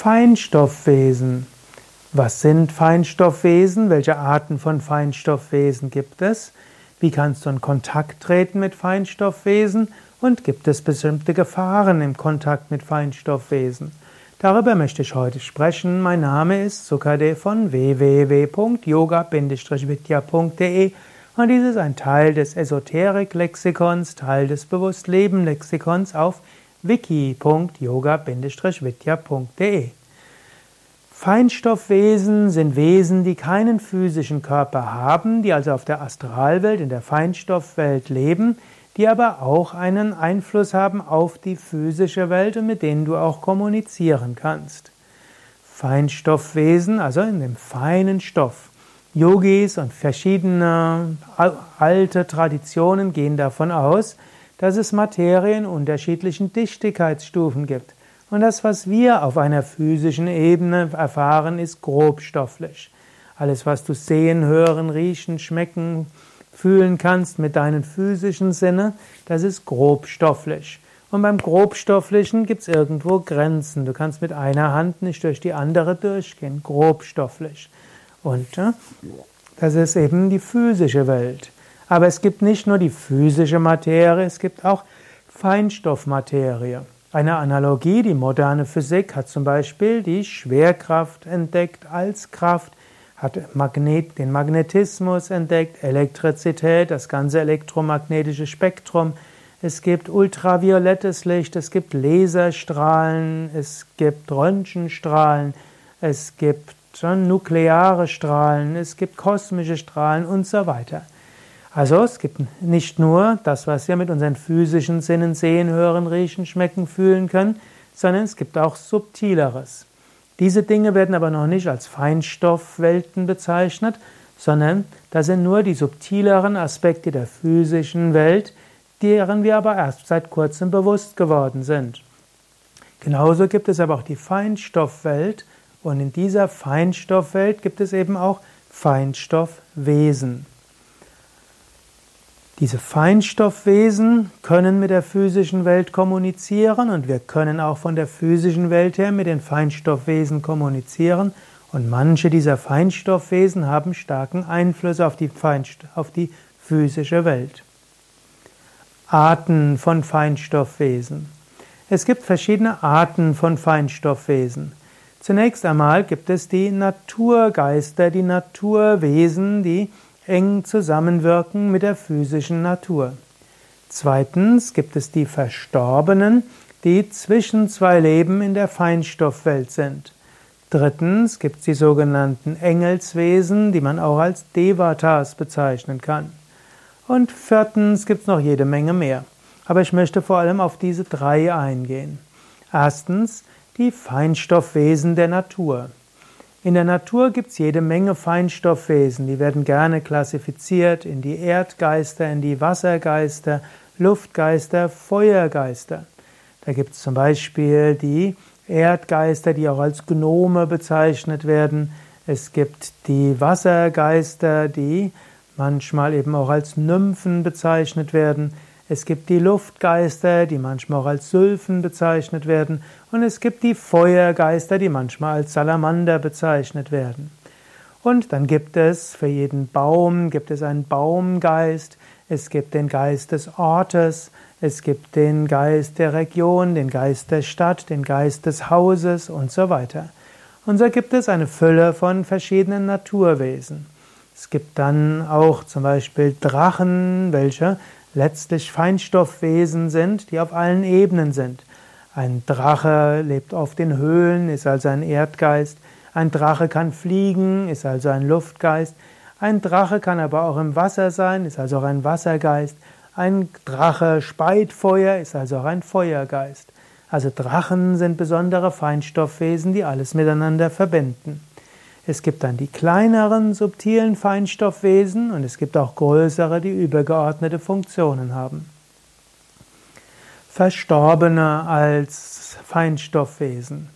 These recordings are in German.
Feinstoffwesen. Was sind Feinstoffwesen? Welche Arten von Feinstoffwesen gibt es? Wie kannst du in Kontakt treten mit Feinstoffwesen? Und gibt es bestimmte Gefahren im Kontakt mit Feinstoffwesen? Darüber möchte ich heute sprechen. Mein Name ist Sukade von www.yoga-vidya.de und dies ist ein Teil des Esoterik-Lexikons, Teil des Bewusstleben-Lexikons auf wiki.yoga-vidya.de. Feinstoffwesen sind Wesen, die keinen physischen Körper haben, die also auf der Astralwelt, in der Feinstoffwelt leben, die aber auch einen Einfluss haben auf die physische Welt und mit denen du auch kommunizieren kannst. Feinstoffwesen, also in dem feinen Stoff. Yogis und verschiedene alte Traditionen gehen davon aus, dass es Materien unterschiedlichen Dichtigkeitsstufen gibt. Und das, was wir auf einer physischen Ebene erfahren, ist grobstofflich. Alles, was du sehen, hören, riechen, schmecken, fühlen kannst mit deinen physischen Sinne, das ist grobstofflich. Und beim Grobstofflichen gibt es irgendwo Grenzen. Du kannst mit einer Hand nicht durch die andere durchgehen, grobstofflich. Und das ist eben die physische Welt. Aber es gibt nicht nur die physische Materie, es gibt auch Feinstoffmaterie. Eine Analogie, die moderne Physik hat zum Beispiel die Schwerkraft entdeckt als Kraft, hat Magnet, den Magnetismus entdeckt, Elektrizität, das ganze elektromagnetische Spektrum. Es gibt ultraviolettes Licht, es gibt Laserstrahlen, es gibt Röntgenstrahlen, es gibt nukleare Strahlen, es gibt kosmische Strahlen und so weiter. Also es gibt nicht nur das, was wir mit unseren physischen Sinnen sehen, hören, riechen, schmecken, fühlen können, sondern es gibt auch subtileres. Diese Dinge werden aber noch nicht als Feinstoffwelten bezeichnet, sondern das sind nur die subtileren Aspekte der physischen Welt, deren wir aber erst seit kurzem bewusst geworden sind. Genauso gibt es aber auch die Feinstoffwelt und in dieser Feinstoffwelt gibt es eben auch Feinstoffwesen. Diese Feinstoffwesen können mit der physischen Welt kommunizieren und wir können auch von der physischen Welt her mit den Feinstoffwesen kommunizieren und manche dieser Feinstoffwesen haben starken Einfluss auf die, Feinst auf die physische Welt. Arten von Feinstoffwesen. Es gibt verschiedene Arten von Feinstoffwesen. Zunächst einmal gibt es die Naturgeister, die Naturwesen, die eng zusammenwirken mit der physischen Natur. Zweitens gibt es die Verstorbenen, die zwischen zwei Leben in der Feinstoffwelt sind. Drittens gibt es die sogenannten Engelswesen, die man auch als Devatas bezeichnen kann. Und viertens gibt es noch jede Menge mehr. Aber ich möchte vor allem auf diese drei eingehen. Erstens die Feinstoffwesen der Natur. In der Natur gibt es jede Menge Feinstoffwesen, die werden gerne klassifiziert in die Erdgeister, in die Wassergeister, Luftgeister, Feuergeister. Da gibt es zum Beispiel die Erdgeister, die auch als Gnome bezeichnet werden. Es gibt die Wassergeister, die manchmal eben auch als Nymphen bezeichnet werden. Es gibt die Luftgeister, die manchmal auch als Sylphen bezeichnet werden, und es gibt die Feuergeister, die manchmal als Salamander bezeichnet werden. Und dann gibt es für jeden Baum gibt es einen Baumgeist, es gibt den Geist des Ortes, es gibt den Geist der Region, den Geist der Stadt, den Geist des Hauses und so weiter. Und so gibt es eine Fülle von verschiedenen Naturwesen. Es gibt dann auch zum Beispiel Drachen, welche letztlich Feinstoffwesen sind, die auf allen Ebenen sind. Ein Drache lebt oft in Höhlen, ist also ein Erdgeist. Ein Drache kann fliegen, ist also ein Luftgeist. Ein Drache kann aber auch im Wasser sein, ist also auch ein Wassergeist. Ein Drache speit Feuer, ist also auch ein Feuergeist. Also Drachen sind besondere Feinstoffwesen, die alles miteinander verbinden. Es gibt dann die kleineren, subtilen Feinstoffwesen und es gibt auch größere, die übergeordnete Funktionen haben. Verstorbene als Feinstoffwesen.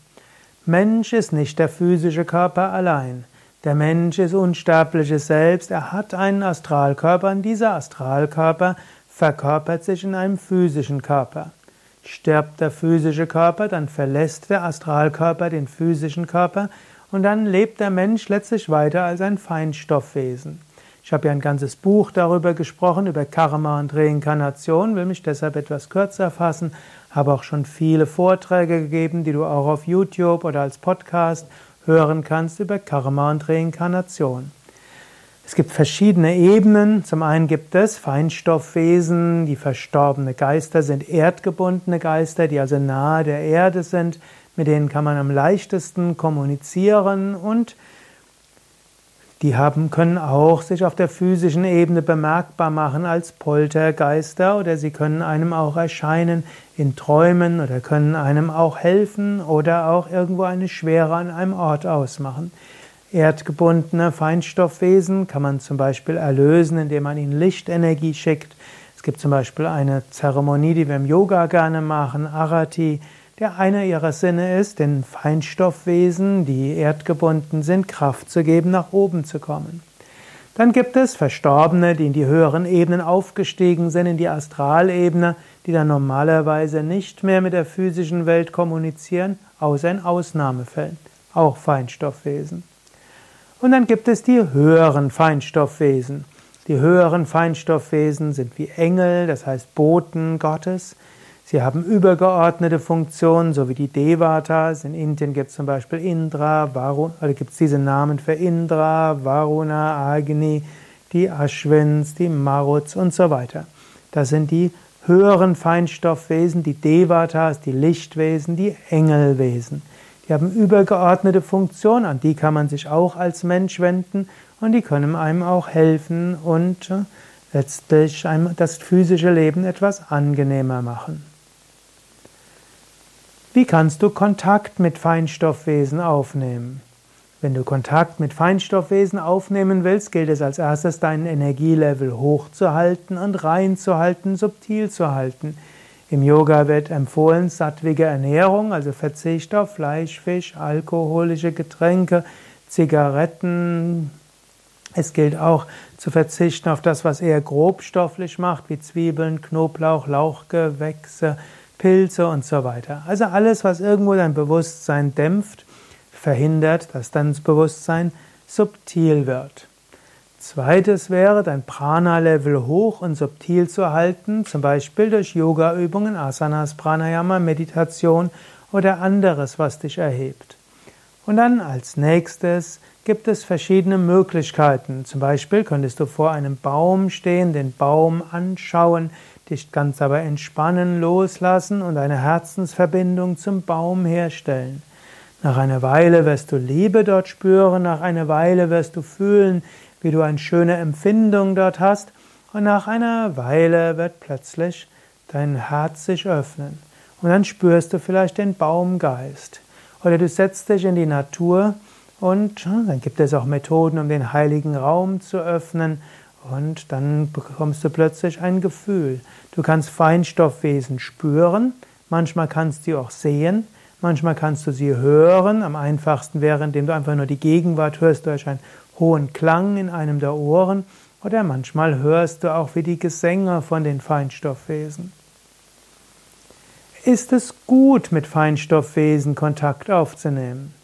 Mensch ist nicht der physische Körper allein. Der Mensch ist unsterbliches Selbst, er hat einen Astralkörper und dieser Astralkörper verkörpert sich in einem physischen Körper. stirbt der physische Körper, dann verlässt der Astralkörper den physischen Körper und dann lebt der Mensch letztlich weiter als ein Feinstoffwesen. Ich habe ja ein ganzes Buch darüber gesprochen, über Karma und Reinkarnation, will mich deshalb etwas kürzer fassen, habe auch schon viele Vorträge gegeben, die du auch auf YouTube oder als Podcast hören kannst über Karma und Reinkarnation. Es gibt verschiedene Ebenen. Zum einen gibt es Feinstoffwesen, die verstorbene Geister sind erdgebundene Geister, die also nahe der Erde sind. Mit denen kann man am leichtesten kommunizieren und die haben, können auch sich auf der physischen Ebene bemerkbar machen als Poltergeister oder sie können einem auch erscheinen in Träumen oder können einem auch helfen oder auch irgendwo eine Schwere an einem Ort ausmachen. Erdgebundene Feinstoffwesen kann man zum Beispiel erlösen, indem man ihnen Lichtenergie schickt. Es gibt zum Beispiel eine Zeremonie, die wir im Yoga gerne machen, Arati, der einer ihrer Sinne ist, den Feinstoffwesen, die erdgebunden sind, Kraft zu geben, nach oben zu kommen. Dann gibt es Verstorbene, die in die höheren Ebenen aufgestiegen sind, in die Astralebene, die dann normalerweise nicht mehr mit der physischen Welt kommunizieren, außer in Ausnahmefällen, auch Feinstoffwesen. Und dann gibt es die höheren Feinstoffwesen. Die höheren Feinstoffwesen sind wie Engel, das heißt Boten Gottes. Sie haben übergeordnete Funktionen, so wie die Devatas. In Indien gibt es zum Beispiel Indra, Varuna, oder gibt es diese Namen für Indra, Varuna, Agni, die Ashwins, die Maruts und so weiter. Das sind die höheren Feinstoffwesen, die Devatas, die Lichtwesen, die Engelwesen. Die haben übergeordnete Funktionen, an die kann man sich auch als Mensch wenden und die können einem auch helfen und äh, letztlich das physische Leben etwas angenehmer machen. Wie kannst du Kontakt mit Feinstoffwesen aufnehmen? Wenn du Kontakt mit Feinstoffwesen aufnehmen willst, gilt es als erstes, deinen Energielevel hochzuhalten und reinzuhalten, subtil zu halten. Im Yoga wird empfohlen sattwige Ernährung, also Verzicht auf Fleisch, Fisch, alkoholische Getränke, Zigaretten. Es gilt auch zu verzichten auf das, was eher grobstofflich macht, wie Zwiebeln, Knoblauch, Lauchgewächse, Pilze und so weiter. Also alles, was irgendwo dein Bewusstsein dämpft, verhindert, dass dein Bewusstsein subtil wird. Zweites wäre, dein Prana-Level hoch und subtil zu halten, zum Beispiel durch Yoga-Übungen, Asanas, Pranayama, Meditation oder anderes, was dich erhebt. Und dann als nächstes gibt es verschiedene Möglichkeiten. Zum Beispiel könntest du vor einem Baum stehen, den Baum anschauen, dich ganz aber entspannen, loslassen und eine Herzensverbindung zum Baum herstellen. Nach einer Weile wirst du Liebe dort spüren, nach einer Weile wirst du fühlen, wie du eine schöne Empfindung dort hast und nach einer Weile wird plötzlich dein Herz sich öffnen und dann spürst du vielleicht den Baumgeist. Oder du setzt dich in die Natur und dann gibt es auch Methoden, um den heiligen Raum zu öffnen und dann bekommst du plötzlich ein Gefühl. Du kannst Feinstoffwesen spüren, manchmal kannst du sie auch sehen, manchmal kannst du sie hören. Am einfachsten wäre, indem du einfach nur die Gegenwart hörst durch einen hohen Klang in einem der Ohren. Oder manchmal hörst du auch wie die Gesänge von den Feinstoffwesen. Ist es gut, mit Feinstoffwesen Kontakt aufzunehmen?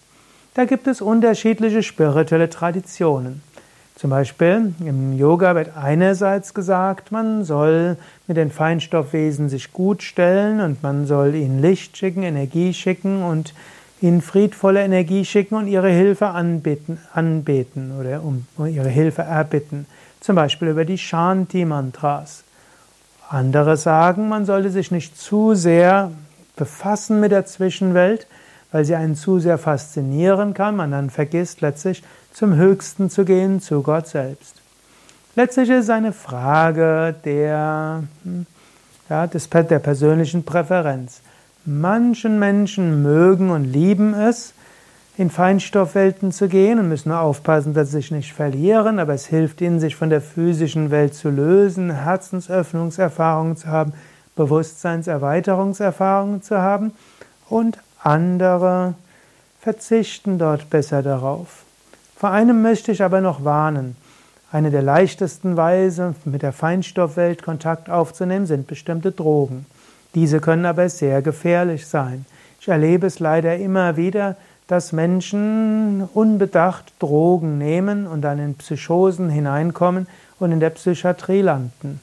Da gibt es unterschiedliche spirituelle Traditionen. Zum Beispiel im Yoga wird einerseits gesagt, man soll mit den Feinstoffwesen sich gut stellen und man soll ihnen Licht schicken, Energie schicken und ihnen friedvolle Energie schicken und ihre Hilfe anbeten, anbeten oder um ihre Hilfe erbitten. Zum Beispiel über die Shanti-Mantras. Andere sagen, man sollte sich nicht zu sehr befassen mit der Zwischenwelt, weil sie einen zu sehr faszinieren kann, man dann vergisst letztlich zum Höchsten zu gehen, zu Gott selbst. Letztlich ist es eine Frage der, hm, ja, des, der persönlichen Präferenz. Manchen Menschen mögen und lieben es, in Feinstoffwelten zu gehen und müssen nur aufpassen, dass sie sich nicht verlieren, aber es hilft ihnen, sich von der physischen Welt zu lösen, Herzensöffnungserfahrungen zu haben, Bewusstseinserweiterungserfahrungen zu haben und andere verzichten dort besser darauf. Vor einem möchte ich aber noch warnen. Eine der leichtesten Weise, mit der Feinstoffwelt Kontakt aufzunehmen, sind bestimmte Drogen. Diese können aber sehr gefährlich sein. Ich erlebe es leider immer wieder, dass Menschen unbedacht Drogen nehmen und dann in Psychosen hineinkommen und in der Psychiatrie landen.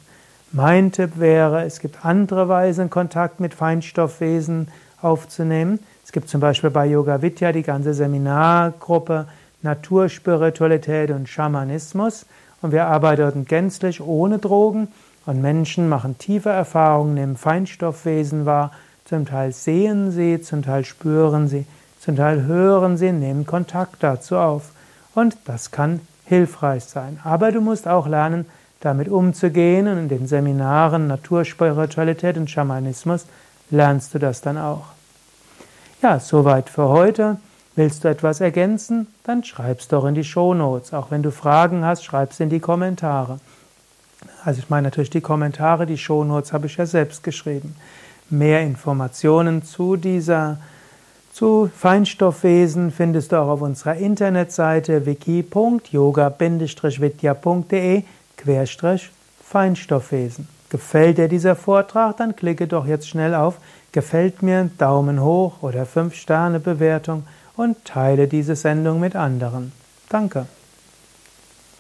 Mein Tipp wäre, es gibt andere Weisen, Kontakt mit Feinstoffwesen aufzunehmen. Es gibt zum Beispiel bei Yoga Vidya die ganze Seminargruppe Naturspiritualität und Schamanismus und wir arbeiten gänzlich ohne Drogen und Menschen machen tiefe Erfahrungen, nehmen Feinstoffwesen wahr, zum Teil sehen sie, zum Teil spüren sie, zum Teil hören sie, nehmen Kontakt dazu auf und das kann hilfreich sein. Aber du musst auch lernen, damit umzugehen und in den Seminaren Naturspiritualität und Schamanismus lernst du das dann auch. Ja, soweit für heute. Willst du etwas ergänzen? Dann schreib's doch in die Shownotes. Auch wenn du Fragen hast, schreib's in die Kommentare. Also ich meine natürlich die Kommentare, die Shownotes habe ich ja selbst geschrieben. Mehr Informationen zu dieser zu Feinstoffwesen findest du auch auf unserer Internetseite wiki.yoga-vidya.de Feinstoffwesen. Gefällt dir dieser Vortrag? Dann klicke doch jetzt schnell auf Gefällt mir, Daumen hoch oder 5 Sterne Bewertung und teile diese Sendung mit anderen. Danke.